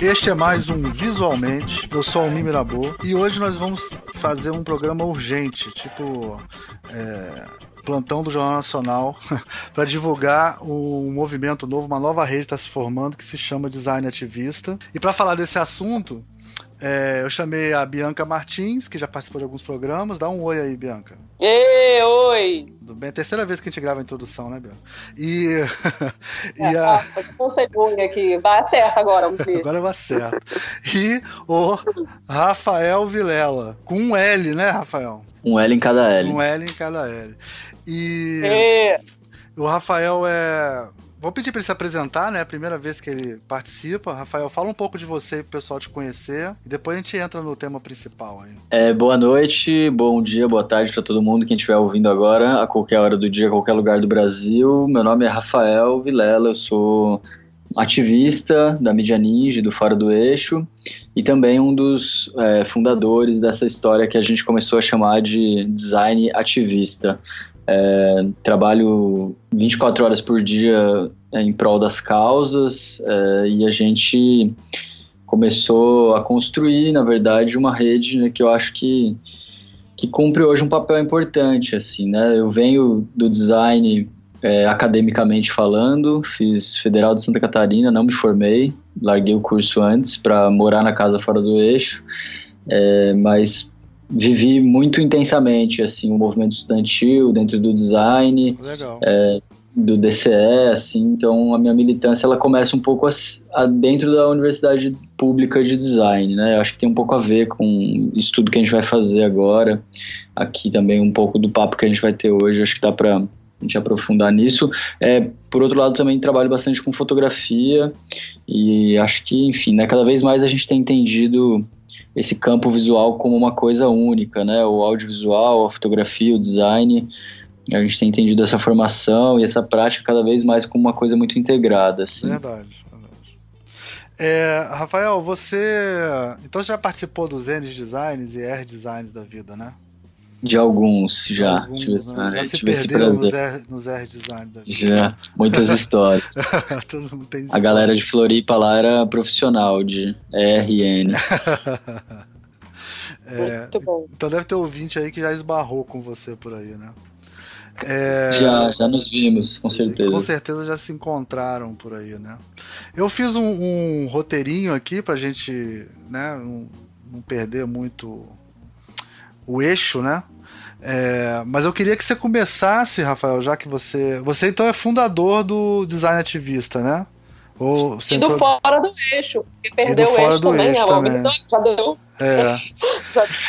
Este é mais um Visualmente. Eu sou o Almir Mirabô e hoje nós vamos fazer um programa urgente, tipo é, plantão do Jornal Nacional, para divulgar um movimento novo, uma nova rede está se formando que se chama Design Ativista. E para falar desse assunto, é, eu chamei a Bianca Martins, que já participou de alguns programas. Dá um oi aí, Bianca. Ê, oi! Tudo bem? É a terceira vez que a gente grava a introdução, né, Bianca? E. e é, a... Sei aqui. Vai acerta agora, Agora vai certo. E o Rafael Vilela. Com um L, né, Rafael? Um L em cada L. Um L em cada L. E. Ê. O Rafael é Vou pedir para ele se apresentar, né? A primeira vez que ele participa. Rafael, fala um pouco de você para o pessoal te conhecer e depois a gente entra no tema principal aí. É, boa noite, bom dia, boa tarde para todo mundo que estiver ouvindo agora, a qualquer hora do dia, a qualquer lugar do Brasil. Meu nome é Rafael Vilela, eu sou ativista da Mídia Ninja, do Fora do Eixo, e também um dos é, fundadores dessa história que a gente começou a chamar de design ativista. É, trabalho 24 horas por dia em prol das causas é, e a gente começou a construir, na verdade, uma rede né, que eu acho que, que cumpre hoje um papel importante. Assim, né? Eu venho do design é, academicamente falando, fiz Federal de Santa Catarina, não me formei, larguei o curso antes para morar na casa fora do eixo, é, mas vivi muito intensamente assim o movimento estudantil dentro do design é, do DCE assim então a minha militância ela começa um pouco a, a, dentro da universidade pública de design né Eu acho que tem um pouco a ver com o estudo que a gente vai fazer agora aqui também um pouco do papo que a gente vai ter hoje acho que dá para a gente aprofundar nisso. É, por outro lado, também trabalho bastante com fotografia e acho que, enfim, né, cada vez mais a gente tem entendido esse campo visual como uma coisa única, né? O audiovisual, a fotografia, o design. A gente tem entendido essa formação e essa prática cada vez mais como uma coisa muito integrada. Assim. Verdade. É, Rafael, você. Então você já participou dos N Designs e R Designs da vida, né? De alguns, já. Alguns, tive né? já se perdeu nos R, nos R Design da vida. Já, muitas histórias. A galera de Floripa lá era profissional de RN. é, Muito bom. Então deve ter ouvinte aí que já esbarrou com você por aí, né? É... Já, já nos vimos, com certeza. Com certeza já se encontraram por aí, né? Eu fiz um, um roteirinho aqui pra gente né, não, não perder muito o eixo, né? É, mas eu queria que você começasse, Rafael, já que você. Você então é fundador do Design Ativista, né? Ou e do entrou... Fora do Eixo, que perdeu o eixo também, eixo também. já deu. É.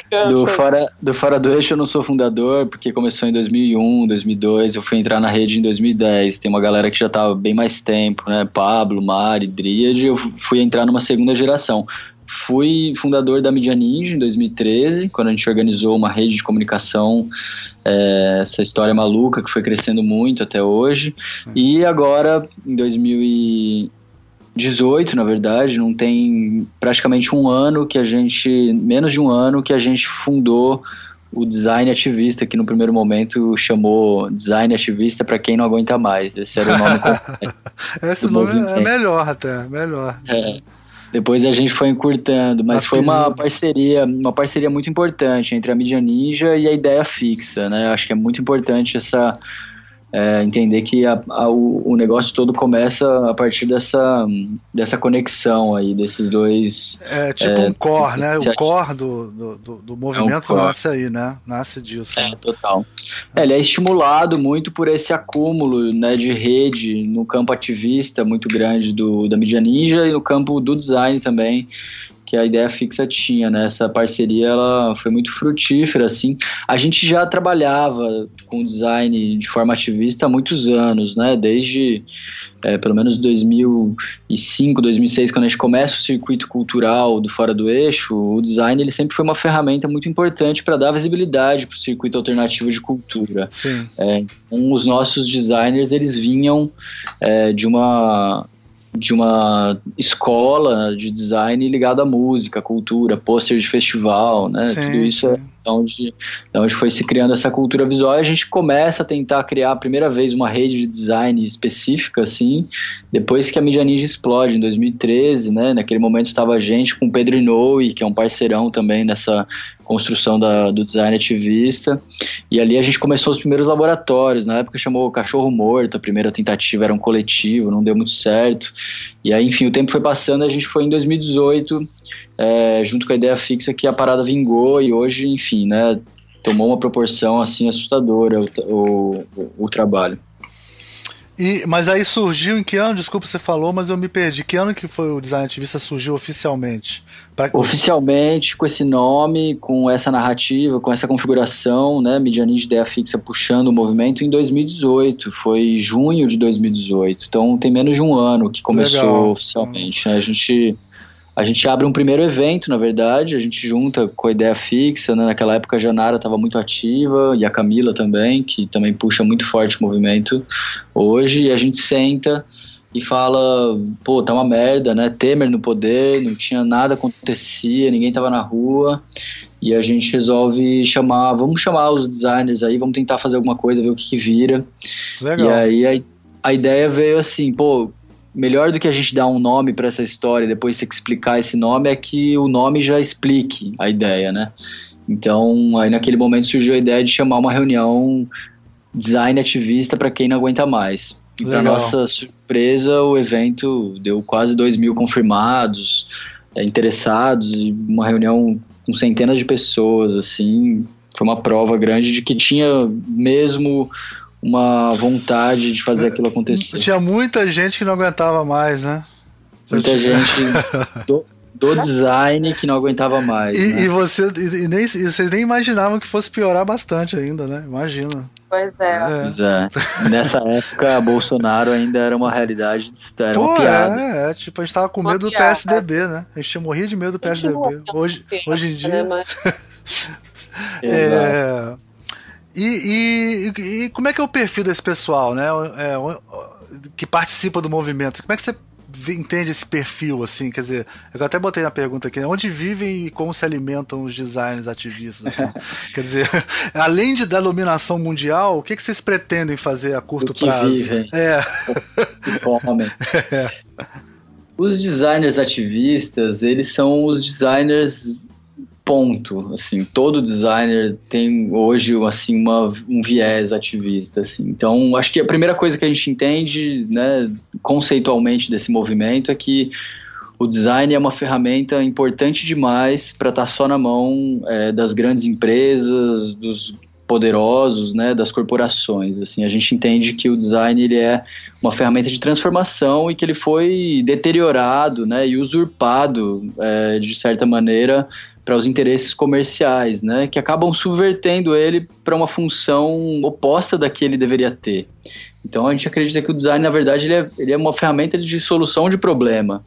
do, fora, do Fora do Eixo eu não sou fundador, porque começou em 2001, 2002, eu fui entrar na rede em 2010. Tem uma galera que já estava bem mais tempo, né? Pablo, Mari, Dríade, eu fui entrar numa segunda geração. Fui fundador da Media Ninja em 2013, quando a gente organizou uma rede de comunicação, é, essa história maluca que foi crescendo muito até hoje. E agora, em 2018, na verdade, não tem praticamente um ano que a gente, menos de um ano que a gente fundou o design ativista, que no primeiro momento chamou design ativista para quem não aguenta mais. Esse era o nome. Esse nome é movimento. é melhor até, melhor. É. Depois a gente foi encurtando, mas foi uma parceria, uma parceria muito importante entre a mídia ninja e a ideia fixa, né? Acho que é muito importante essa é, entender que a, a, o, negócio todo começa a partir dessa, dessa conexão aí, desses dois. É tipo é, um core, né? O core do, do, do movimento é um nasce aí, né? Nasce disso. É, né? total. É, ele é estimulado muito por esse acúmulo né, de rede no campo ativista muito grande do, da mídia ninja e no campo do design também que a ideia fixa tinha, né? Essa parceria ela foi muito frutífera, assim. A gente já trabalhava com design de forma ativista há muitos anos, né? Desde é, pelo menos 2005, 2006, quando a gente começa o circuito cultural do Fora do Eixo, o design ele sempre foi uma ferramenta muito importante para dar visibilidade para o circuito alternativo de cultura. Sim. É, então, os nossos designers eles vinham é, de uma de uma escola de design ligada à música, cultura, pôster de festival, né? Sim, Tudo isso é, Então, onde, onde foi se criando essa cultura visual, a gente começa a tentar criar a primeira vez uma rede de design específica, assim, depois que a Media Ninja explode, em 2013, né? Naquele momento estava a gente com o Pedro Inoue, que é um parceirão também nessa construção da, do design ativista. E ali a gente começou os primeiros laboratórios. Na época chamou Cachorro Morto, a primeira tentativa era um coletivo, não deu muito certo. E aí, enfim, o tempo foi passando, a gente foi em 2018, é, junto com a ideia fixa que a parada vingou e hoje, enfim, né, tomou uma proporção assim assustadora o, o, o trabalho. E, mas aí surgiu em que ano? Desculpa, você falou, mas eu me perdi. Que ano que foi o design ativista surgiu oficialmente? Pra... Oficialmente, com esse nome, com essa narrativa, com essa configuração, né? De ideia fixa puxando o movimento em 2018. Foi junho de 2018. Então tem menos de um ano que começou Legal. oficialmente. Né? A gente a gente abre um primeiro evento, na verdade, a gente junta com a ideia fixa, né? naquela época a Janara estava muito ativa e a Camila também, que também puxa muito forte o movimento hoje, e a gente senta e fala, pô, tá uma merda, né? Temer no poder, não tinha nada acontecia, ninguém tava na rua, e a gente resolve chamar, vamos chamar os designers aí, vamos tentar fazer alguma coisa, ver o que, que vira. Legal. E aí a, a ideia veio assim, pô, melhor do que a gente dar um nome para essa história e depois ter que explicar esse nome é que o nome já explique a ideia, né? Então, aí naquele momento surgiu a ideia de chamar uma reunião design ativista para quem não aguenta mais. E para nossa surpresa, o evento deu quase 2 mil confirmados, é, interessados, e uma reunião com centenas de pessoas, assim. Foi uma prova grande de que tinha mesmo uma vontade de fazer aquilo acontecer. Tinha muita gente que não aguentava mais, né? Muita gente do, do design que não aguentava mais. E, né? e você e nem, e vocês nem imaginavam que fosse piorar bastante ainda, né? Imagina. Pois é. é. Pois é. Nessa época, Bolsonaro ainda era uma realidade, era Pô, uma piada. É, é, tipo, a gente tava com medo do PSDB, né? A gente morria de medo do PSDB. Hoje, hoje em dia. É, e, e, e, como é que é o perfil desse pessoal, né? É, que participa do movimento? Como é que você entende esse perfil, assim? Quer dizer, eu até botei na pergunta aqui, né? onde vivem e como se alimentam os designers ativistas? Assim? quer dizer, além de da dominação mundial, o que, que vocês pretendem fazer a curto prazo? Vivem. É. é. Os designers ativistas, eles são os designers ponto, assim, todo designer tem hoje, assim, uma, um viés ativista, assim, então acho que a primeira coisa que a gente entende, né, conceitualmente desse movimento é que o design é uma ferramenta importante demais para estar tá só na mão é, das grandes empresas, dos poderosos, né, das corporações, assim, a gente entende que o design ele é uma ferramenta de transformação e que ele foi deteriorado, né, e usurpado é, de certa maneira para os interesses comerciais, né, que acabam subvertendo ele para uma função oposta da que ele deveria ter. Então a gente acredita que o design, na verdade, ele é, ele é uma ferramenta de solução de problema.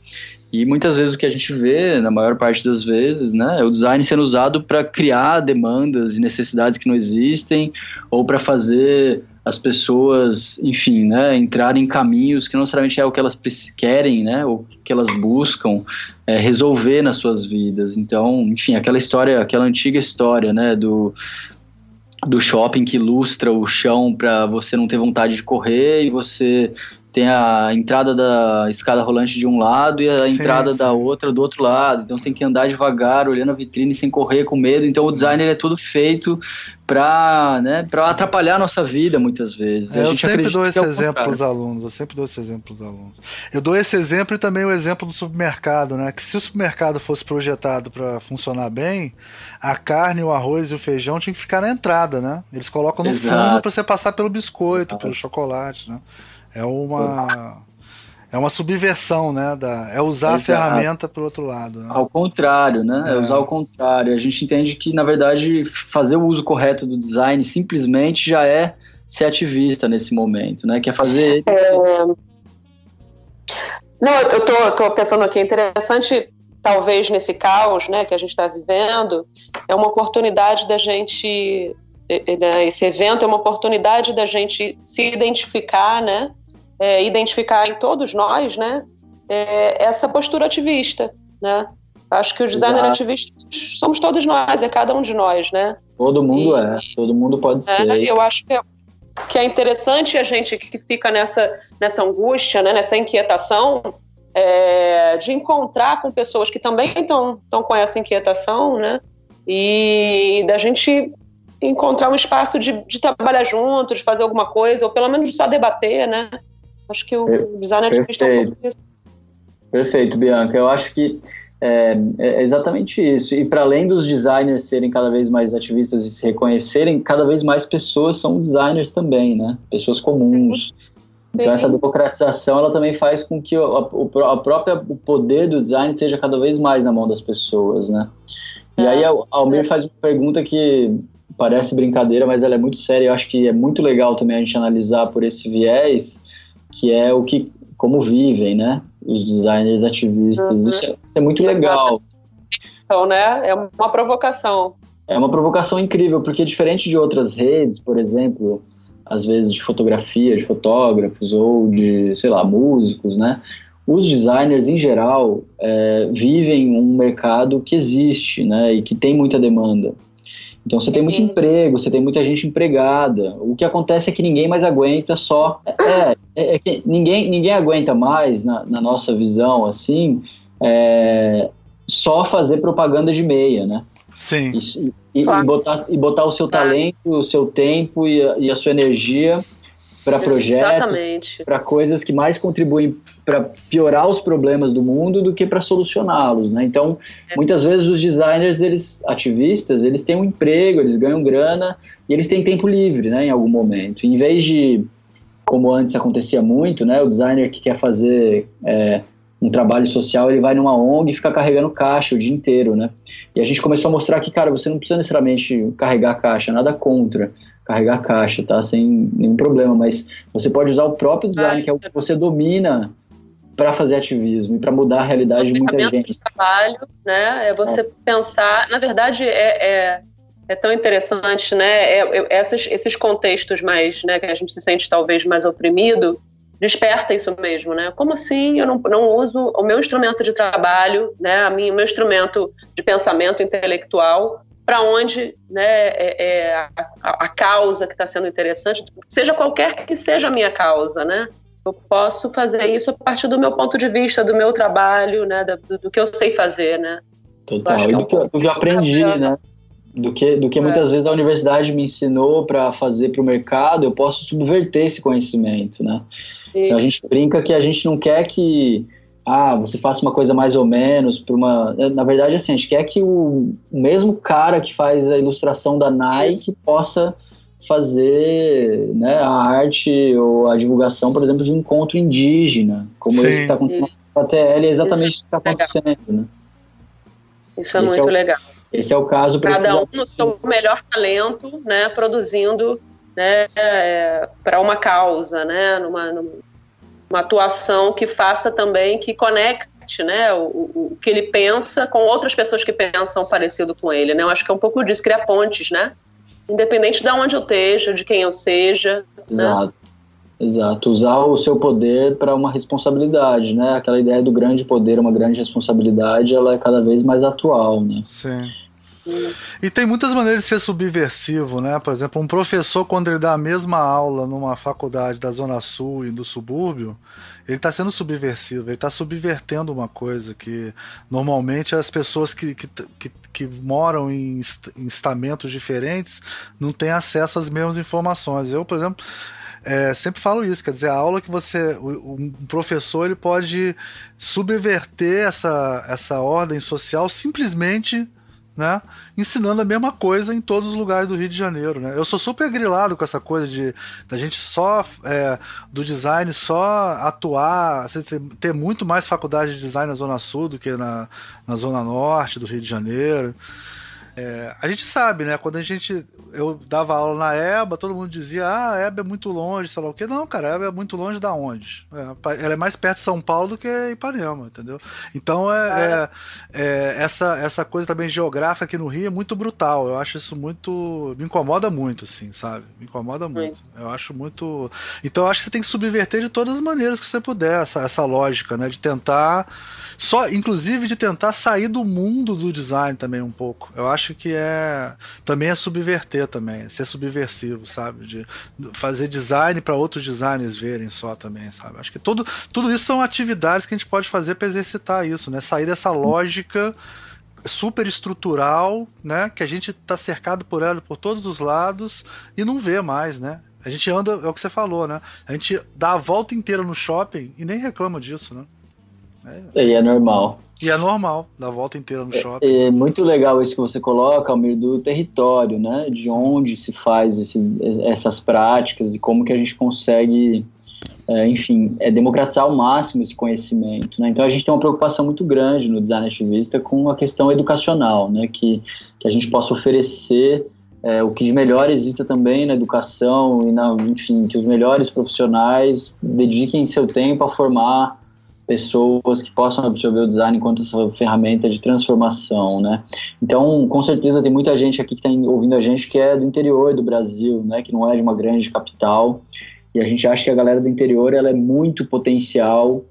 E muitas vezes o que a gente vê, na maior parte das vezes, né, é o design sendo usado para criar demandas e necessidades que não existem, ou para fazer as pessoas, enfim, né, entrarem em caminhos que não necessariamente é o que elas querem, né, ou que elas buscam é, resolver nas suas vidas. Então, enfim, aquela história, aquela antiga história, né, do do shopping que ilustra o chão para você não ter vontade de correr e você tem a entrada da escada rolante de um lado e a sim, entrada sim. da outra do outro lado. Então você tem que andar devagar, olhando a vitrine sem correr com medo. Então sim. o design é tudo feito para né, atrapalhar a nossa vida muitas vezes. É, eu sempre dou esse é exemplo para os alunos. Eu sempre dou esse exemplo para os alunos. Eu dou esse exemplo e também o exemplo do supermercado, né? Que se o supermercado fosse projetado para funcionar bem, a carne, o arroz e o feijão tinham que ficar na entrada, né? Eles colocam no Exato. fundo para você passar pelo biscoito, Exato. pelo chocolate, né? É uma é uma subversão, né? Da, é usar Exato. a ferramenta pelo outro lado. Né? Ao contrário, né? É. é. usar ao contrário. A gente entende que, na verdade, fazer o uso correto do design simplesmente já é ser ativista nesse momento, né? Que é fazer. É... Não, eu tô, tô pensando aqui, é interessante, talvez nesse caos né, que a gente está vivendo, é uma oportunidade da gente. Né, esse evento é uma oportunidade da gente se identificar, né? É, identificar em todos nós, né, é, essa postura ativista, né, Acho que os designers ativistas somos todos nós, é cada um de nós, né? Todo mundo e, é, todo mundo pode é, ser. Eu acho que é, que é interessante a gente que fica nessa, nessa angústia, né, nessa inquietação, é, de encontrar com pessoas que também estão com essa inquietação, né? E da gente encontrar um espaço de, de trabalhar juntos, de fazer alguma coisa, ou pelo menos só debater, né? Acho que o design ativista é um pouco disso. Perfeito, Bianca. Eu acho que é, é exatamente isso. E para além dos designers serem cada vez mais ativistas e se reconhecerem, cada vez mais pessoas são designers também, né? Pessoas comuns. Então essa democratização ela também faz com que o, a própria o poder do design esteja cada vez mais na mão das pessoas, né? E aí a Almir faz uma pergunta que parece brincadeira, mas ela é muito séria. Eu acho que é muito legal também a gente analisar por esse viés, que é o que como vivem, né? Os designers ativistas. Uhum. Isso, é, isso, é, muito legal. Então, né? É uma provocação. É uma provocação incrível, porque diferente de outras redes, por exemplo, às vezes de fotografia, de fotógrafos ou de, sei lá, músicos, né? Os designers, em geral, é, vivem um mercado que existe, né? E que tem muita demanda. Então você tem muito uhum. emprego, você tem muita gente empregada. O que acontece é que ninguém mais aguenta só. É, é, é que ninguém, ninguém aguenta mais, na, na nossa visão, assim, é, só fazer propaganda de meia, né? Sim. E, e, claro. e botar, e botar o seu talento, o seu tempo e a, e a sua energia para projetos, para coisas que mais contribuem para piorar os problemas do mundo do que para solucioná-los, né? Então, é. muitas vezes os designers, eles ativistas, eles têm um emprego, eles ganham grana e eles têm tempo livre, né, em algum momento. Em vez de como antes acontecia muito, né, o designer que quer fazer é, um trabalho social, ele vai numa ONG e fica carregando caixa o dia inteiro, né? E a gente começou a mostrar que, cara, você não precisa necessariamente carregar caixa, nada contra carregar caixa, tá? Sem nenhum problema, mas você pode usar o próprio design, que é o que você domina para fazer ativismo e para mudar a realidade de muita gente. De trabalho, né? É você é. pensar, na verdade é, é, é, tão interessante, né? É, é, essas, esses contextos mais, né, que a gente se sente talvez mais oprimido, desperta isso mesmo, né? Como assim eu não, não uso o meu instrumento de trabalho, né? A minha, o meu instrumento de pensamento intelectual para onde né, é, é a, a, causa que está sendo interessante, seja qualquer que seja a minha causa, né? Eu posso fazer isso a partir do meu ponto de vista, do meu trabalho, né, do, do que eu sei fazer, né? Total, e é do, que, do que eu aprendi, né? Do que, do que é. muitas vezes a universidade me ensinou para fazer para o mercado, eu posso subverter esse conhecimento, né? Então a gente brinca que a gente não quer que ah, você faça uma coisa mais ou menos para uma. Na verdade, assim, a gente quer que o mesmo cara que faz a ilustração da Nike Isso. possa fazer né, a arte ou a divulgação, por exemplo, de um encontro indígena, como Sim. esse que está acontecendo com a TL, é exatamente o que está acontecendo. Né? Isso é esse muito é o, legal. Esse é o caso. Cada um no seu melhor talento, né, produzindo né, é, para uma causa, né, numa, numa uma atuação que faça também, que conecte né, o, o, que ele pensa com outras pessoas que pensam parecido com ele. Né? Eu acho que é um pouco disso, criar pontes, né? Independente de onde eu esteja, de quem eu seja. Né? Exato. Né? Exato, usar o seu poder para uma responsabilidade, né? Aquela ideia do grande poder, uma grande responsabilidade, ela é cada vez mais atual, né? Sim. E tem muitas maneiras de ser subversivo, né? Por exemplo, um professor, quando ele dá a mesma aula numa faculdade da Zona Sul e do subúrbio, ele está sendo subversivo, ele está subvertendo uma coisa que normalmente as pessoas que, que, que, que moram em, em estamentos diferentes não têm acesso às mesmas informações. Eu, por exemplo. É, sempre falo isso, quer dizer, a aula que você. Um professor ele pode subverter essa, essa ordem social simplesmente né? Ensinando a mesma coisa em todos os lugares do Rio de Janeiro, né? Eu sou super grilado com essa coisa de da gente só é, do design só atuar, ter muito mais faculdade de design na Zona Sul do que na, na Zona Norte do Rio de Janeiro. É, a gente sabe, né? Quando a gente. Eu dava aula na EBA, todo mundo dizia, ah, a EBA é muito longe, sei lá o quê. Não, cara, a EBA é muito longe da onde? É, ela é mais perto de São Paulo do que Ipanema, entendeu? Então é, é, é, essa, essa coisa também geográfica aqui no Rio é muito brutal. Eu acho isso muito. Me incomoda muito, assim, sabe? Me incomoda muito. Eu acho muito. Então eu acho que você tem que subverter de todas as maneiras que você puder essa, essa lógica, né? De tentar só, inclusive, de tentar sair do mundo do design também um pouco. Eu acho que é também é subverter também, ser subversivo, sabe? De fazer design para outros designers verem só também, sabe? Acho que tudo, tudo isso são atividades que a gente pode fazer para exercitar isso, né? Sair dessa lógica super estrutural, né? Que a gente está cercado por ela por todos os lados e não vê mais, né? A gente anda, é o que você falou, né? A gente dá a volta inteira no shopping e nem reclama disso, né? É, e é normal. E é normal, da volta inteira no é, shopping. É, muito legal isso que você coloca, Almir, do território, né? De onde se faz esse, essas práticas e como que a gente consegue, é, enfim, é, democratizar ao máximo esse conhecimento. Né? Então a gente tem uma preocupação muito grande no design ativista com a questão educacional, né? Que, que a gente possa oferecer é, o que de melhor exista também na educação e na, enfim, que os melhores profissionais dediquem seu tempo a formar pessoas que possam absorver o design enquanto essa ferramenta de transformação, né? Então, com certeza tem muita gente aqui que está ouvindo a gente que é do interior do Brasil, né? Que não é de uma grande capital. E a gente acha que a galera do interior ela é muito potencial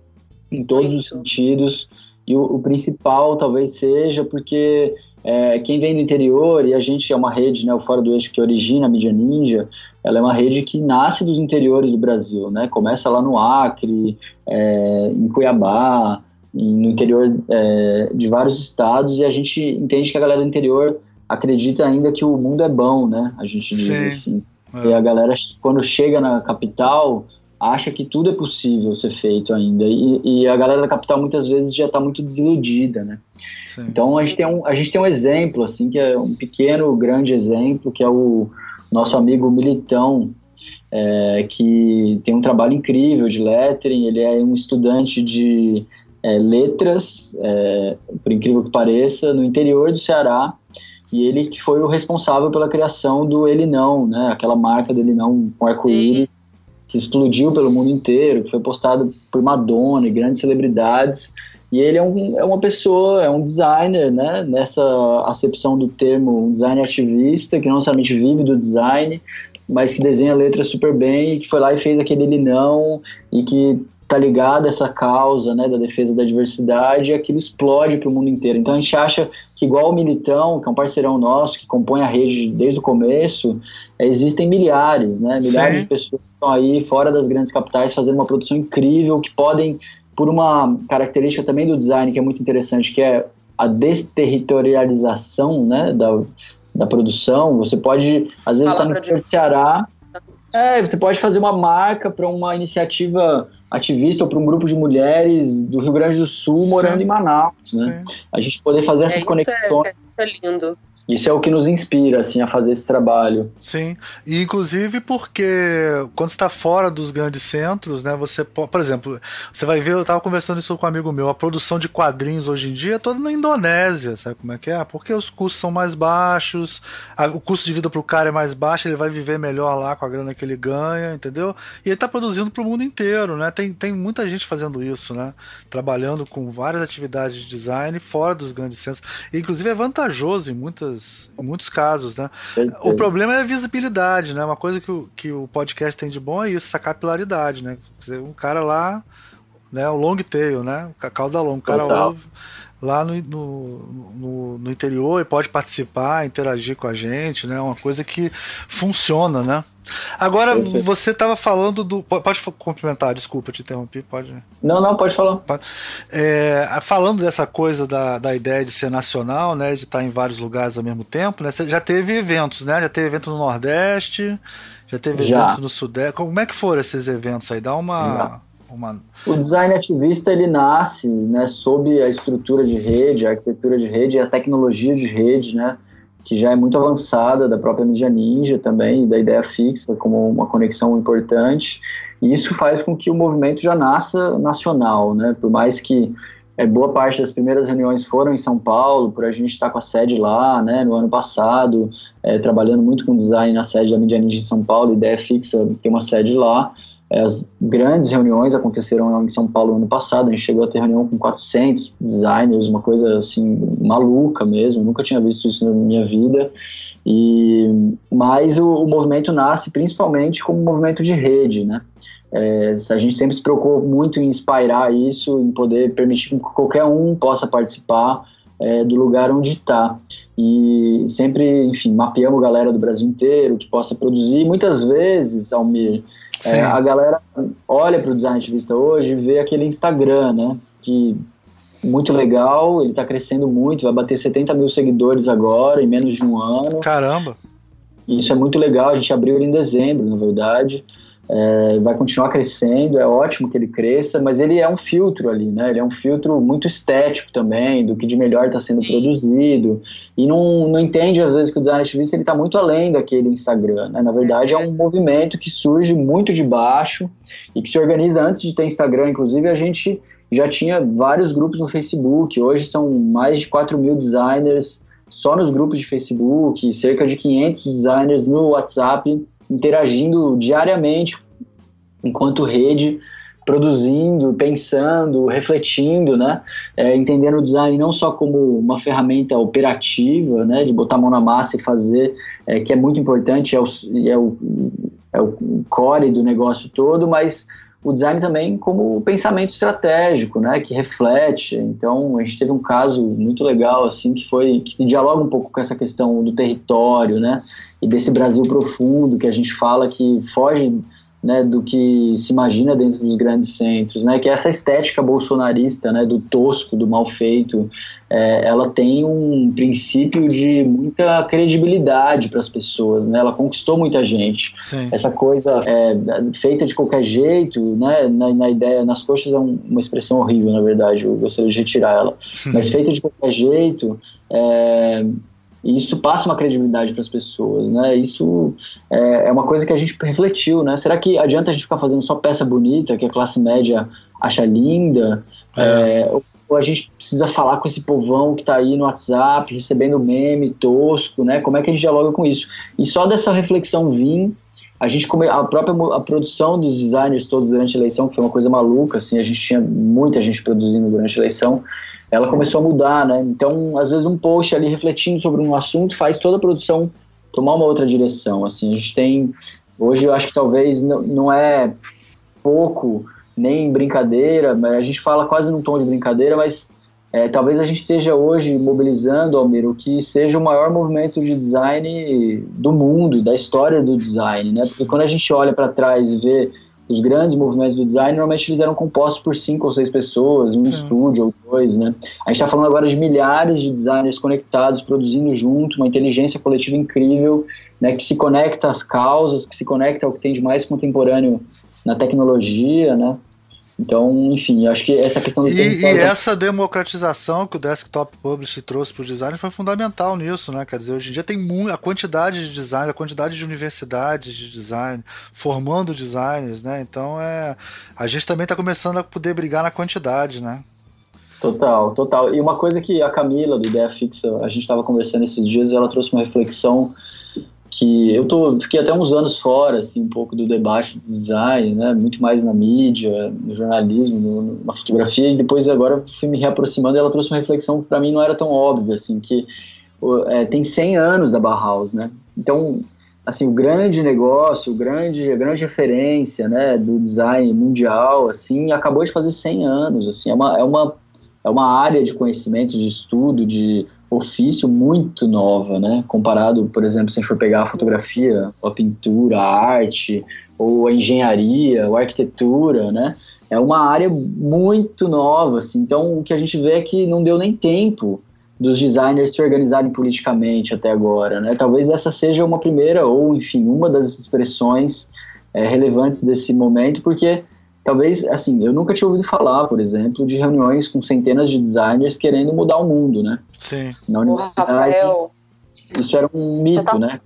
em todos os sentidos. E o, o principal talvez seja porque é, quem vem do interior, e a gente é uma rede, né, o Fora do Eixo que origina a Mídia Ninja, ela é uma rede que nasce dos interiores do Brasil, né? Começa lá no Acre, é, em Cuiabá, no interior é, de vários estados, e a gente entende que a galera do interior acredita ainda que o mundo é bom, né? A gente diz Sim. assim. É. E a galera, quando chega na capital, acha que tudo é possível ser feito ainda. E, e a galera da capital muitas vezes já está muito desiludida, né? Sim. Então a gente, tem um, a gente tem um exemplo, assim, que é um pequeno, grande exemplo, que é o nosso amigo Militão, é, que tem um trabalho incrível de lettering, ele é um estudante de é, letras, é, por incrível que pareça, no interior do Ceará, e ele que foi o responsável pela criação do Ele Não, né, aquela marca do Ele Não com arco-íris, que explodiu pelo mundo inteiro, que foi postado por Madonna e grandes celebridades, e ele é, um, é uma pessoa, é um designer, né? Nessa acepção do termo, um designer ativista, que não somente vive do design, mas que desenha letras super bem, e que foi lá e fez aquele ele não, e que tá ligado a essa causa, né, da defesa da diversidade, e aquilo explode para o mundo inteiro. Então a gente acha que igual o Militão, que é um parceirão nosso, que compõe a rede desde o começo, é, existem milhares, né, milhares Sim. de pessoas que estão aí fora das grandes capitais fazendo uma produção incrível, que podem por uma característica também do design que é muito interessante, que é a desterritorialização né, da, da produção. Você pode, às vezes, estar tá no interior de Ceará, é, você pode fazer uma marca para uma iniciativa ativista ou para um grupo de mulheres do Rio Grande do Sul morando Sim. em Manaus, né? Sim. A gente poder fazer essas é, conexões. Isso é, isso é lindo. Isso é o que nos inspira, assim, a fazer esse trabalho. Sim, e inclusive porque quando está fora dos grandes centros, né, você, por exemplo, você vai ver, eu estava conversando isso com um amigo meu, a produção de quadrinhos hoje em dia é toda na Indonésia, sabe como é que é? Porque os custos são mais baixos, a, o custo de vida para o cara é mais baixo, ele vai viver melhor lá com a grana que ele ganha, entendeu? E ele está produzindo para o mundo inteiro, né? Tem, tem muita gente fazendo isso, né? Trabalhando com várias atividades de design fora dos grandes centros. E, inclusive é vantajoso em muitas em muitos casos, né? O problema é a visibilidade, né? Uma coisa que o, que o podcast tem de bom é isso, essa capilaridade, né? Quer dizer, um cara lá, né? O long tail, né? O cauda longa, o cara lá no, no, no, no, interior e pode participar, interagir com a gente, né? Uma coisa que funciona, né? Agora, você estava falando do. Pode complementar, desculpa, te interrompi, pode. Não, não, pode falar. É, falando dessa coisa da, da ideia de ser nacional, né? De estar em vários lugares ao mesmo tempo, né? Você já teve eventos, né? Já teve evento no Nordeste, já teve já. evento no Sudeste. Como é que foram esses eventos aí? Dá uma. uma... O design ativista ele nasce né, sob a estrutura de rede, a arquitetura de rede e a tecnologia de rede, né? Que já é muito avançada da própria mídia ninja também, da ideia fixa como uma conexão importante. E isso faz com que o movimento já nasça nacional, né? Por mais que é, boa parte das primeiras reuniões foram em São Paulo, por a gente estar tá com a sede lá, né, no ano passado, é, trabalhando muito com design na sede da Media Ninja em São Paulo, ideia fixa ter uma sede lá. É, as grandes reuniões aconteceram em São Paulo ano passado, a gente chegou a ter reunião com 400 designers, uma coisa assim maluca mesmo, nunca tinha visto isso na minha vida. E mas o, o movimento nasce principalmente como um movimento de rede, né? É, a gente sempre se preocupou muito em inspirar isso, em poder permitir que qualquer um possa participar é, do lugar onde está. E sempre, enfim, mapeamos galera do Brasil inteiro que possa produzir. Muitas vezes, Almir, é, a galera olha para o design ativista hoje e vê aquele Instagram, né? Que muito legal, ele está crescendo muito, vai bater 70 mil seguidores agora, em menos de um ano. Caramba! Isso é muito legal, a gente abriu ele em dezembro, na verdade é, vai continuar crescendo, é ótimo que ele cresça, mas ele é um filtro ali, né? Ele é um filtro muito estético também, do que de melhor está sendo produzido, e não, não entende às vezes que o design ativista está muito além daquele Instagram, né? Na verdade é um movimento que surge muito de baixo e que se organiza antes de ter Instagram, inclusive a gente já tinha vários grupos no Facebook, hoje são mais de 4 mil designers só nos grupos de Facebook, cerca de 500 designers no WhatsApp, interagindo diariamente enquanto rede, produzindo, pensando, refletindo, né? É, entendendo o design não só como uma ferramenta operativa, né? De botar a mão na massa e fazer, é, que é muito importante, é o, é, o, é o core do negócio todo, mas o design também como pensamento estratégico, né, que reflete. Então, a gente teve um caso muito legal assim que foi que dialoga um pouco com essa questão do território, né, e desse Brasil profundo que a gente fala que foge né, do que se imagina dentro dos grandes centros, né, que essa estética bolsonarista, né, do tosco, do mal feito, é, ela tem um princípio de muita credibilidade para as pessoas, né, ela conquistou muita gente. Sim. Essa coisa é, feita de qualquer jeito, né, na, na ideia, nas coxas é um, uma expressão horrível, na verdade, eu gostaria de retirar ela, mas feita de qualquer jeito, é, e isso passa uma credibilidade para as pessoas, né? Isso é, é, uma coisa que a gente refletiu, né? Será que adianta a gente ficar fazendo só peça bonita, que a classe média acha linda? É, é ou a gente precisa falar com esse povão que está aí no WhatsApp, recebendo meme tosco, né? Como é que a gente dialoga com isso? E só dessa reflexão vir, a gente a própria a produção dos designers todos durante a eleição, que foi uma coisa maluca, assim, a gente tinha muita gente produzindo durante a eleição, ela começou a mudar, né? Então, às vezes um post ali refletindo sobre um assunto faz toda a produção tomar uma outra direção, assim. A gente tem hoje eu acho que talvez não, é pouco nem brincadeira, mas a gente fala quase num tom de brincadeira, mas é, talvez a gente esteja hoje mobilizando, Almir, o que seja o maior movimento de design do mundo, da história do design, né? Porque quando a gente olha para trás e vê os grandes movimentos do design, normalmente eles eram compostos por cinco ou seis pessoas, um Sim. estúdio ou dois, né? A gente está falando agora de milhares de designers conectados, produzindo junto, uma inteligência coletiva incrível, né? Que se conecta às causas, que se conecta ao que tem de mais contemporâneo na tecnologia, né? Então, enfim, acho que essa questão do e, e essa democratização que o desktop publish trouxe para o design foi fundamental nisso, né? Quer dizer, hoje em dia tem a quantidade de design, a quantidade de universidades de design formando designers, né? Então é a gente também está começando a poder brigar na quantidade, né? Total, total. E uma coisa que a Camila do Ideia Fixa, a gente estava conversando esses dias, ela trouxe uma reflexão que eu tô, fiquei até uns anos fora, assim, um pouco do debate do design, né, muito mais na mídia, no jornalismo, no, na fotografia, e depois agora fui me reaproximando e ela trouxe uma reflexão que para mim não era tão óbvia, assim, que é, tem 100 anos da Bauhaus, né, então, assim, o grande negócio, o grande, a grande referência, né, do design mundial, assim, acabou de fazer 100 anos, assim, é uma, é uma, é uma área de conhecimento, de estudo, de ofício muito nova, né? Comparado, por exemplo, se a gente for pegar a fotografia, a pintura, a arte, ou a engenharia, ou a arquitetura, né? É uma área muito nova, assim. Então, o que a gente vê é que não deu nem tempo dos designers se organizarem politicamente até agora, né? Talvez essa seja uma primeira, ou enfim, uma das expressões é, relevantes desse momento, porque talvez, assim, eu nunca tinha ouvido falar, por exemplo, de reuniões com centenas de designers querendo mudar o mundo, né? Sim. Na universidade, Rafael, isso era um mito, tá... né?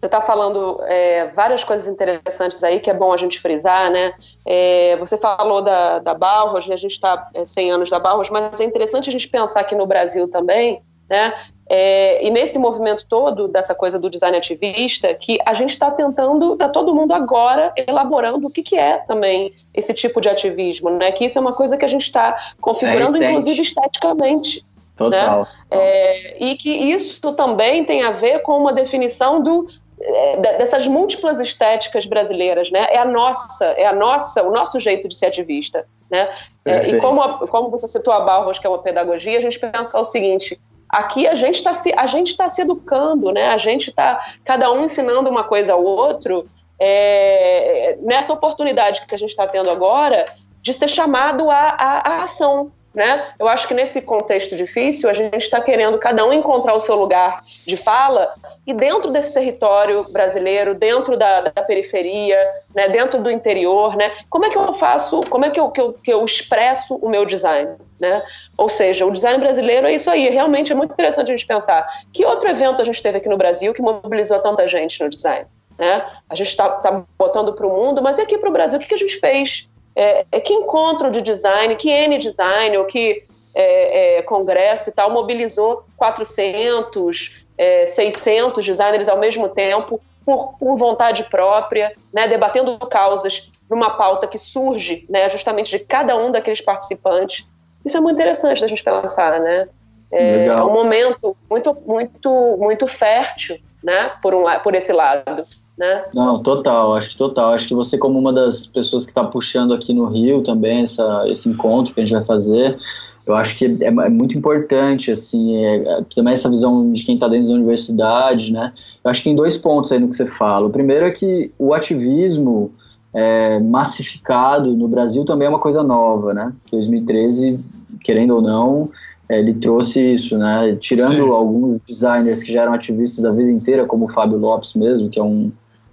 Você está falando é, várias coisas interessantes aí que é bom a gente frisar, né? É, você falou da, da Barros, e a gente está é, 100 anos da Barros, mas é interessante a gente pensar aqui no Brasil também, né? É, e nesse movimento todo dessa coisa do design ativista, que a gente está tentando, está todo mundo agora elaborando o que, que é também esse tipo de ativismo, né? Que isso é uma coisa que a gente está configurando, é inclusive esteticamente. Total. Né? É, e que isso também tem a ver com uma definição do é, dessas múltiplas estéticas brasileiras, né? É a nossa, é a nossa, o nosso jeito de ser ativista, né? É, e como, a, como você citou a Barros, que é uma pedagogia, a gente pensa o seguinte: aqui a gente está se a gente está se educando, né? A gente está cada um ensinando uma coisa ao outro é, nessa oportunidade que a gente está tendo agora de ser chamado à ação, né? Eu acho que nesse contexto difícil, a gente está querendo cada um encontrar o seu lugar de fala e dentro desse território brasileiro, dentro da, da periferia, né, dentro do interior, né, como é que eu faço, como é que eu, que eu, que eu expresso o meu design? Né? Ou seja, o design brasileiro é isso aí. Realmente é muito interessante a gente pensar que outro evento a gente teve aqui no Brasil que mobilizou tanta gente no design. Né? A gente está tá botando para o mundo, mas e aqui para o Brasil, o que, que a gente fez? É, é, que encontro de design, que N design, ou que é, é, congresso e tal mobilizou 400, 600 é, designers ao mesmo tempo, por, por vontade própria, né, debatendo causas numa pauta que surge né, justamente de cada um daqueles participantes. Isso é muito interessante da gente pensar, né? É, é um momento muito, muito, muito fértil, né? Por, um, por esse lado né? Não, total, acho que total. Acho que você, como uma das pessoas que está puxando aqui no Rio também essa, esse encontro que a gente vai fazer, eu acho que é, é muito importante, assim, é, é, também essa visão de quem está dentro da universidade, né? Eu acho que tem dois pontos aí no que você fala. O primeiro é que o ativismo é, massificado no Brasil também é uma coisa nova, né? 2013, querendo ou não, é, ele trouxe isso, né? Tirando Sim. alguns designers que já eram ativistas da vida inteira, como o Fábio Lopes mesmo, que é um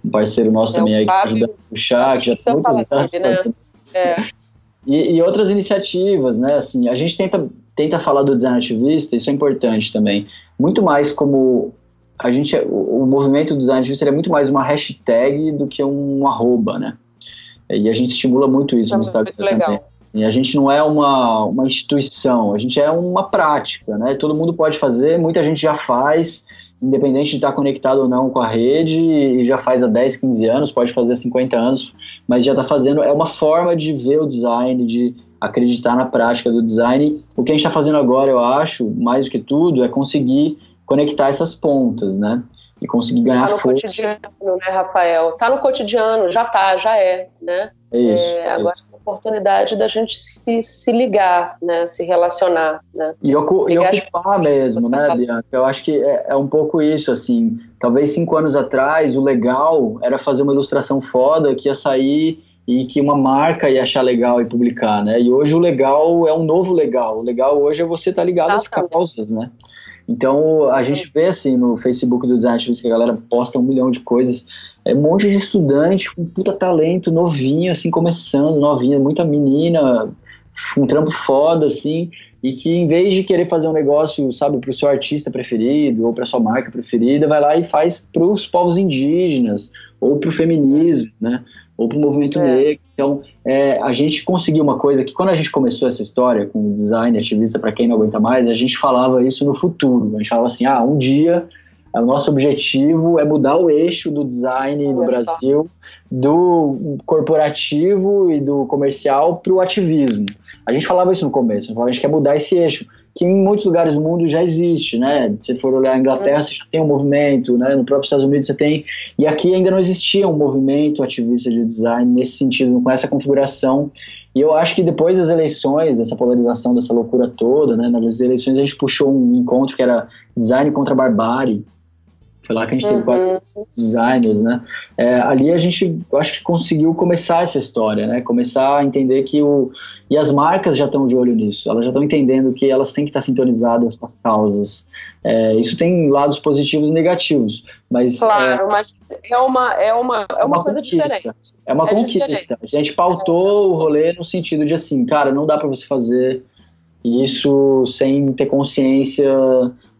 um parceiro nosso é também aí que ajuda a puxar, que já tem muitos anos. Né? É. E, e, outras iniciativas, né? Assim, a gente tenta, tenta falar do design ativista, isso é importante também. Muito mais como a gente, o, o movimento do design ativista é muito mais uma hashtag do que um arroba, né? E a gente estimula muito isso é no Instagram muito legal. também. E a gente não é uma, uma instituição, a gente é uma prática, né? Todo mundo pode fazer, muita gente já faz, independente de estar conectado ou não com a rede, e já faz há 10, 15 anos, pode fazer 50 anos, mas já está fazendo, é uma forma de ver o design, de acreditar na prática do design. O que a gente está fazendo agora, eu acho, mais do que tudo, é conseguir conectar essas pontas, né? E conseguir ganhar tá no força. cotidiano, né, Rafael? Tá no cotidiano, já tá, já é, né? É isso. É, é agora isso oportunidade da gente se, se ligar, né, se relacionar, né. E, ocu e ocupar mesmo, né, Bianca? Eu acho que é, é, um pouco isso, assim, talvez cinco anos atrás o legal era fazer uma ilustração foda que ia sair e que uma marca ia achar legal e publicar, né, e hoje o legal é um novo legal, o legal hoje é você estar tá ligado às causas, né. Então, a gente vê assim no Facebook do Design que a galera posta um milhão de coisas é um monte de estudante com puta talento, novinho, assim, começando, novinha, muita menina, um trampo foda, assim, e que em vez de querer fazer um negócio, sabe, pro seu artista preferido ou pra sua marca preferida, vai lá e faz pros povos indígenas, ou pro feminismo, né, ou pro movimento é. negro. Então, é, a gente conseguiu uma coisa que quando a gente começou essa história com design ativista para quem não aguenta mais, a gente falava isso no futuro. A gente falava assim, ah, um dia o nosso objetivo é mudar o eixo do design no Brasil, do corporativo e do comercial para o ativismo. A gente falava isso no começo, a gente quer mudar esse eixo, que em muitos lugares do mundo já existe, né? Se for olhar a Inglaterra, você já tem um movimento, né? No próprio Estados Unidos você tem, e aqui ainda não existia um movimento ativista de design nesse sentido, com essa configuração. E eu acho que depois das eleições, dessa polarização, dessa loucura toda, né? Nas eleições a gente puxou um encontro que era design contra barbárie, foi lá que a gente teve quase uhum. designers, né? É, ali a gente, eu acho que conseguiu começar essa história, né? Começar a entender que o... E as marcas já estão de olho nisso, elas já estão entendendo que elas têm que estar sintonizadas com as causas. É, isso tem lados positivos e negativos, mas... Claro, é, mas é uma, é uma, é uma, uma coisa conquista, diferente. É uma é conquista. Diferente. A gente pautou o rolê no sentido de assim, cara, não dá para você fazer isso sem ter consciência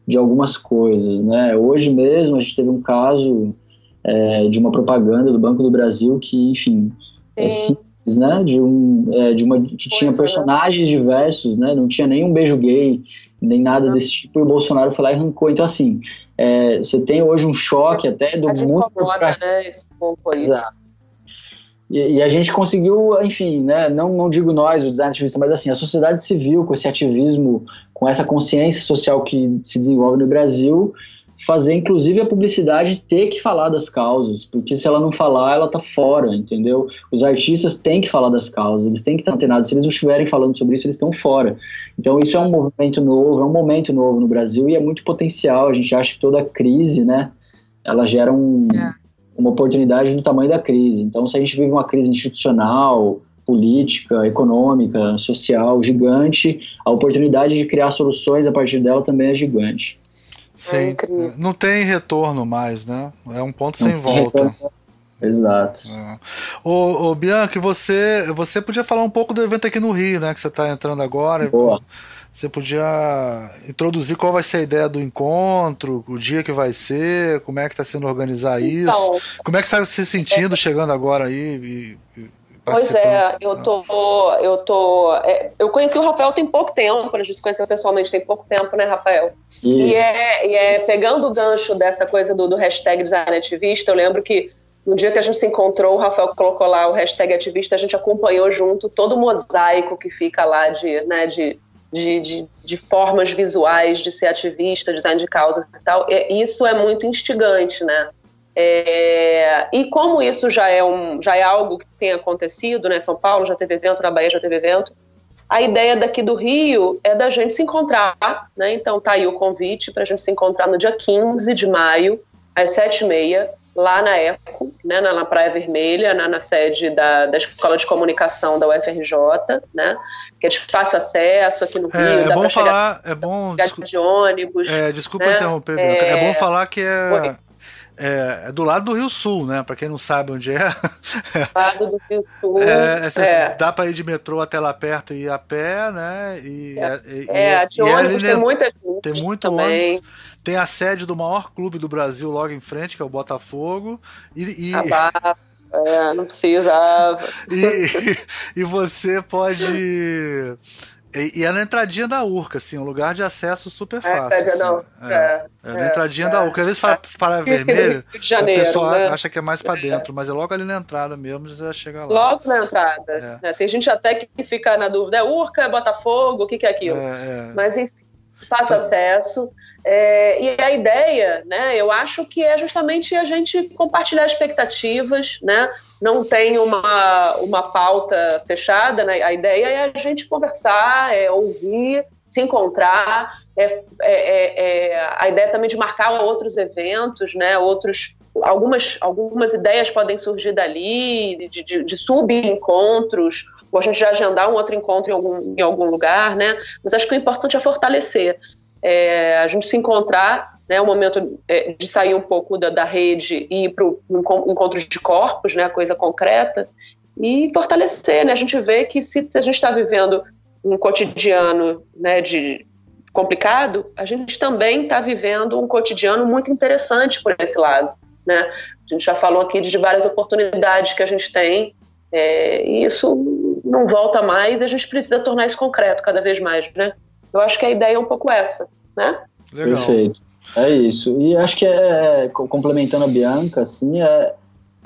de algumas coisas, né? Hoje mesmo a gente teve um caso é, de uma propaganda do Banco do Brasil que, enfim, é simples, né? De, um, é, de uma que tinha é. personagens diversos, né? Não tinha nenhum beijo gay, nem nada desse tipo, e o Bolsonaro foi lá e arrancou. Então, assim, é, você tem hoje um choque até do mundo. Incomoda, né, esse pouco aí. Exato. E, e, a gente conseguiu, enfim, né, não, não digo nós, o design ativista, mas assim, a sociedade civil, com esse ativismo, com essa consciência social que se desenvolve no Brasil, fazer inclusive a publicidade ter que falar das causas, porque se ela não falar, ela tá fora, entendeu? Os artistas têm que falar das causas, eles têm que estar antenados, se eles não estiverem falando sobre isso, eles estão fora. Então isso é um movimento novo, é um momento novo no Brasil e é muito potencial, a gente acha que toda crise, né, ela gera um... É uma oportunidade do tamanho da crise. Então, se a gente vive uma crise institucional, política, econômica, social gigante, a oportunidade de criar soluções a partir dela também é gigante. Sim, é não tem retorno mais, né? É um ponto não sem volta. Retorno. Exato. É. Ô, ô, Bianca, você, você podia falar um pouco do evento aqui no Rio, né? Que você está entrando agora. Boa. Você podia introduzir qual vai ser a ideia do encontro, o dia que vai ser, como é que está sendo organizar então, isso, como é que está se sentindo é, chegando agora aí e, e Pois é, eu tô, eu tô, é, eu conheci o Rafael tem pouco tempo, a gente se conheceu pessoalmente tem pouco tempo, né, Rafael? E é, e é pegando o gancho dessa coisa do, do hashtag design ativista, eu lembro que no dia que a gente se encontrou, o Rafael colocou lá o hashtag ativista, a gente acompanhou junto todo o mosaico que fica lá de, né, de de, de, de, formas visuais de ser ativista, design de causas e tal, e isso é muito instigante, né? É, e como isso já é, um, já é algo que tem acontecido, né? São Paulo já teve evento, na Bahia já teve evento. A ideia daqui do Rio é da gente se encontrar, né? Então tá aí o convite para a gente se encontrar no dia 15 de maio, às sete e meia, lá na ECO, né, na, Praia Vermelha, na, na sede da, da, Escola de Comunicação da UFRJ, né, que é de fácil acesso aqui no é, Rio. É, é bom falar, chegar, é bom... de ônibus. É, desculpa né, interromper, é, é bom falar que é... É, é, do lado do Rio Sul, né? Para quem não sabe onde é. lado do Rio Sul. É, é. Dá para ir de metrô até lá perto e ir a pé, né? E, é, e, é, de ônibus tem muita gente. Tem muito também. ônibus. Tem a sede do maior clube do Brasil logo em frente, que é o Botafogo. E, e... Ah, é, não precisava. e, e você pode. E, e, é na entradinha da Urca, assim, um lugar de acesso super é, fácil. É, não, assim. é, é, na entradinha da Urca. Às vezes fala para vermelho, Janeiro, o pessoal né? acha que é mais para dentro, mas é logo ali na entrada mesmo, já chega lá. Logo na entrada. Né? Tem gente até que fica na dúvida, é Urca, é Botafogo, o que, que é aquilo? Mas enfim, fácil acesso. É, e a ideia, né, eu acho que é justamente a gente compartilhar expectativas, né? Não tem uma, uma pauta fechada, né? A ideia é a gente conversar, é ouvir, se encontrar. É, é, é, é a ideia também de marcar outros eventos, né? Outros algumas, algumas ideias podem surgir dali, de, de, de sub-encontros, ou a gente já agendar um outro encontro em algum, em algum lugar, né? Mas acho que o importante é fortalecer é, a gente se encontrar, né, o momento é, de sair um pouco da, da rede e ir para o encontro de corpos, né, coisa concreta, e fortalecer, né, a gente vê que se, se a gente está vivendo um cotidiano né, de complicado, a gente também está vivendo um cotidiano muito interessante por esse lado, né, a gente já falou aqui de várias oportunidades que a gente tem, é, e isso não volta mais, a gente precisa tornar isso concreto cada vez mais, né, eu acho que a ideia é um pouco essa, né? Legal. Perfeito. É isso. E acho que é, complementando a Bianca, assim, é,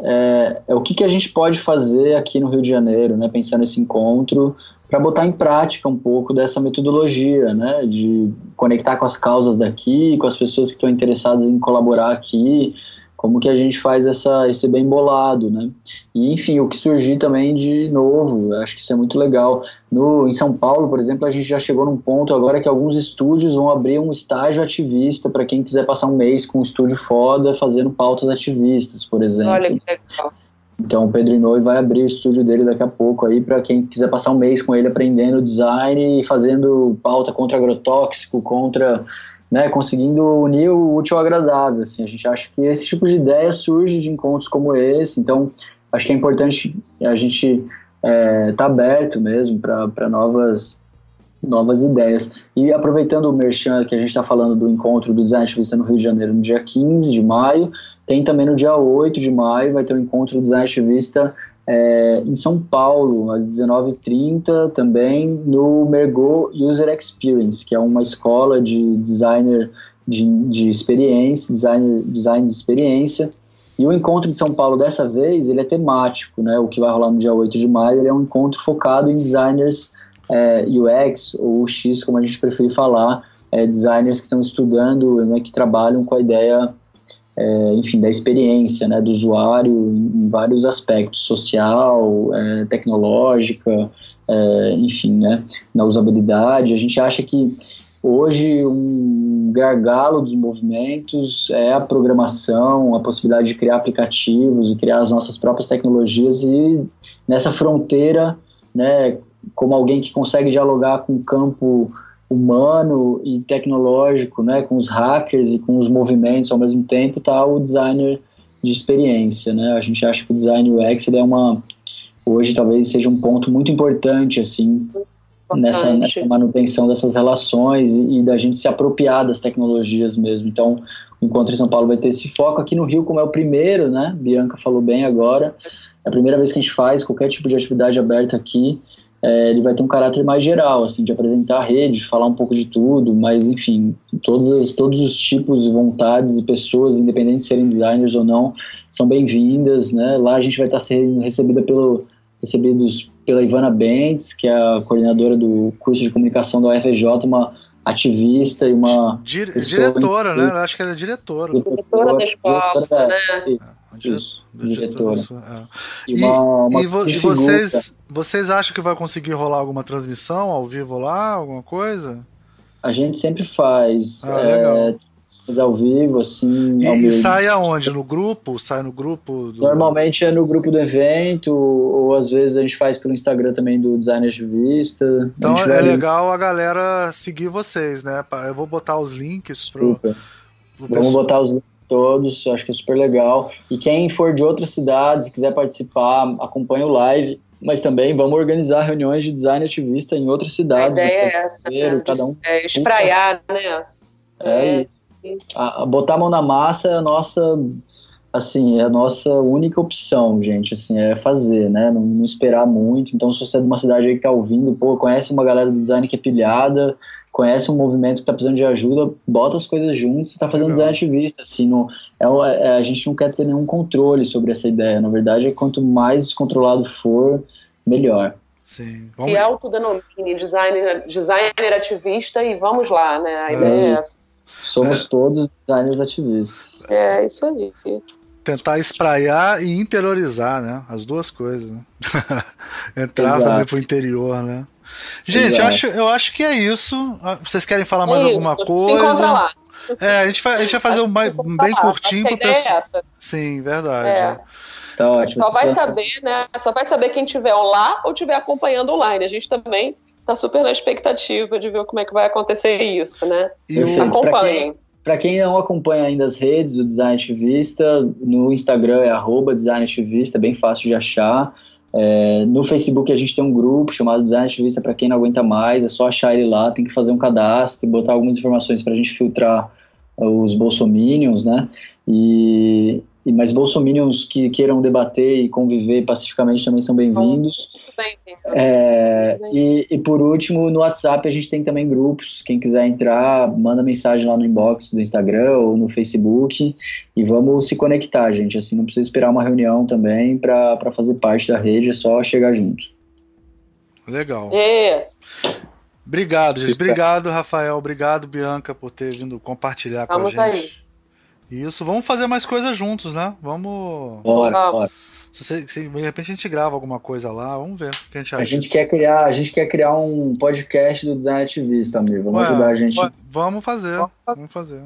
é, é, o que, que a gente pode fazer aqui no Rio de Janeiro, né? Pensando nesse encontro, para botar em prática um pouco dessa metodologia, né? De conectar com as causas daqui, com as pessoas que estão interessadas em colaborar aqui, como que a gente faz essa, esse bem bolado, né? E, enfim, o que surgir também de novo, acho que isso é muito legal. No, em São Paulo, por exemplo, a gente já chegou num ponto agora que alguns estúdios vão abrir um estágio ativista para quem quiser passar um mês com um estúdio foda fazendo pautas ativistas, por exemplo. Olha que legal. Então o Pedro Inoi vai abrir o estúdio dele daqui a pouco aí para quem quiser passar um mês com ele aprendendo design e fazendo pauta contra agrotóxico, contra né, conseguindo unir o útil ao agradável. Assim, a gente acha que esse tipo de ideia surge de encontros como esse, então acho que é importante a gente estar é, tá aberto mesmo para novas, novas ideias. E aproveitando o merchan que a gente está falando do encontro do Design Ativista no Rio de Janeiro no dia 15 de maio, Tem também no dia 8 de maio, vai ter um encontro do Design Ativista é, em São Paulo, às 19h30, também no Mergo User Experience, que é uma escola de designer de, de experiência, designer, design de experiência. E o encontro de São Paulo dessa vez, ele é temático, né? O que vai rolar no dia 8 de maio, ele é um encontro focado em designers é, UX ou X, como a gente prefere falar, é, designers que estão estudando, né, que trabalham com a ideia é, enfim, da experiência né, do usuário em, vários aspectos, social, é, tecnológica, é, enfim, né, na usabilidade. A gente acha que hoje um gargalo dos movimentos é a programação, a possibilidade de criar aplicativos e criar as nossas próprias tecnologias e nessa fronteira, né, como alguém que consegue dialogar com o campo humano e tecnológico, né, com os hackers e com os movimentos ao mesmo tempo, tá o designer de experiência, né? A gente acha que o design UX ele é uma hoje talvez seja um ponto muito importante assim nessa, nessa, manutenção dessas relações e, e, da gente se apropriar das tecnologias mesmo. Então, o encontro em São Paulo vai ter esse foco aqui no Rio, como é o primeiro, né? Bianca falou bem agora. É a primeira vez que a gente faz qualquer tipo de atividade aberta aqui é, ele vai ter um caráter mais geral, assim, de apresentar a rede, de falar um pouco de tudo, mas enfim, todos, as, todos os tipos e vontades e pessoas, independente de serem designers ou não, são bem-vindas, né? Lá a gente vai estar sendo recebida pelo, recebidos pela Ivana Bentes, que é a coordenadora do curso de comunicação da UFJ, uma ativista e uma Dire diretora, né? Eu acho que ela é diretora. Diretora da escola, diretora, né? É, isso, diretora. É. E, e, uma, uma e, vo e vocês vocês acham que vai conseguir rolar alguma transmissão ao vivo lá, alguma coisa? A gente sempre faz. Ah, é, faz ao vivo, assim. E, e sai aonde? No grupo? Sai no grupo? Do... Normalmente é no grupo do evento, ou às vezes a gente faz pelo Instagram também do Designer de Vista. Então é legal a galera seguir vocês, né? Eu vou botar os links pro. pro Vamos botar os links todos, acho que é super legal. E quem for de outras cidades, quiser participar, acompanha o live mas também vamos organizar reuniões de design ativista em outras cidades. A ideia é essa, né? cada um, é espraiar, um... né? É, é a, a botar a mão na massa é a nossa, assim, é a nossa única opção, gente, assim, é fazer, né? Não, não esperar muito. Então, se você é de uma cidade aí que tá ouvindo, pô, conhece uma galera do design que é pilhada, conhece um movimento que está precisando de ajuda, bota as coisas juntos e está fazendo Legal. design ativista. Assim, não, é, é, a gente não quer ter nenhum controle sobre essa ideia. Na verdade, é quanto mais descontrolado for, melhor. Sim. Vamos... Se autodenomine designer, designer ativista e vamos lá, né? A é. ideia é essa. Somos é. todos designers ativistas. É, isso aí. Tentar espraiar e interiorizar, né? As duas coisas. Né? Entrar Exato. também pro interior, né? Gente, eu acho, eu acho que é isso. Ah, vocês querem falar mais é alguma coisa? Se encontra lá. É, a gente vai, a gente vai fazer um mais, bem curtinho pro pessoal. É Sim, verdade. É. Tá ótimo. Só vai saber, né? Só vai saber quem estiver lá ou estiver acompanhando online. A gente também tá super na expectativa de ver como é que vai acontecer isso, né? E Acompanhem. Para quem não acompanha ainda as redes do Design Ativista, no Instagram é arroba Design Ativista, bem fácil de achar. É, no Facebook a gente tem um grupo chamado Design Ativista para quem não aguenta mais, é só achar ele lá, tem que fazer um cadastro, botar algumas informações para a gente filtrar os bolsominions, né? E, e mais bolsominions que queiram debater e conviver pacificamente também são bem-vindos. Bem, é, e, e, por último, no WhatsApp a gente tem também grupos. Quem quiser entrar, manda mensagem lá no inbox do Instagram ou no Facebook e vamos se conectar, gente. Assim, não precisa esperar uma reunião também para fazer parte da rede, é só chegar junto. Legal. É. Obrigado, gente. Obrigado, Rafael. Obrigado, Bianca, por ter vindo compartilhar Vamos com a gente. Aí. Isso, vamos fazer mais coisas juntos, né? Vamos. Bora, bora. Se, você, se, de repente a gente grava alguma coisa lá, vamos ver o que a gente acha. A gente quer criar, a gente quer criar um podcast do design ativista, amigo. Vamos Ué, ajudar a gente. Vamos fazer, vamos fazer.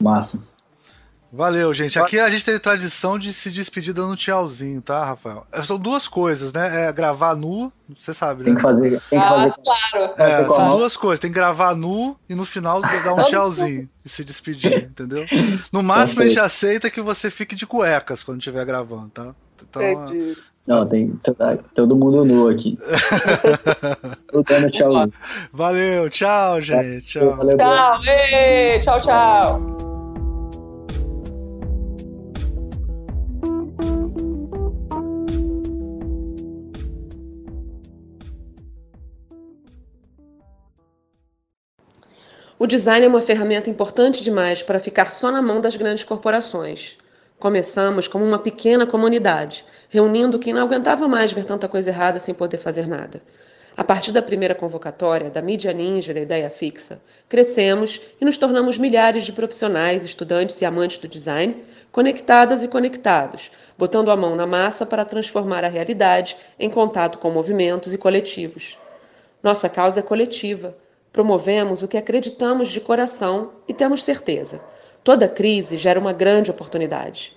Massa. Valeu, gente. Aqui a gente tem tradição de se despedir dando um tchauzinho, tá, Rafael? É, são duas coisas, né? É gravar nu, você sabe, né? Tem que fazer. Tem que fazer. Ah, claro. É, são duas coisas. Tem que gravar nu e no final dar um tchauzinho e se despedir, entendeu? No máximo a gente aceita que você fique de cuecas quando estiver gravando, tá? Então, Não, tem todo mundo nu aqui. dando tchau. Valeu, tchau, gente. Tchau. Valeu, tchau, ei, tchau, tchau. O design é uma ferramenta importante demais para ficar só na mão das grandes corporações. Começamos como uma pequena comunidade, reunindo quem não aguentava mais ver tanta coisa errada sem poder fazer nada. A partir da primeira convocatória, da mídia ninja da ideia fixa, crescemos e nos tornamos milhares de profissionais, estudantes e amantes do design, conectadas e conectados, botando a mão na massa para transformar a realidade em contato com movimentos e coletivos. Nossa causa é coletiva. Promovemos o que acreditamos de coração e temos certeza Toda crise gera uma grande oportunidade.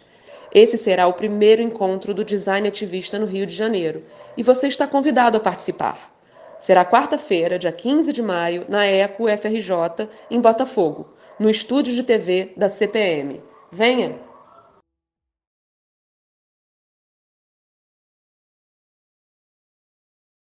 Esse será o primeiro encontro do design ativista no Rio de Janeiro e você está convidado a participar. Será quarta-feira, dia 15 de maio, na ECO FRJ, em Botafogo, no estúdio de TV da CPM. Venha!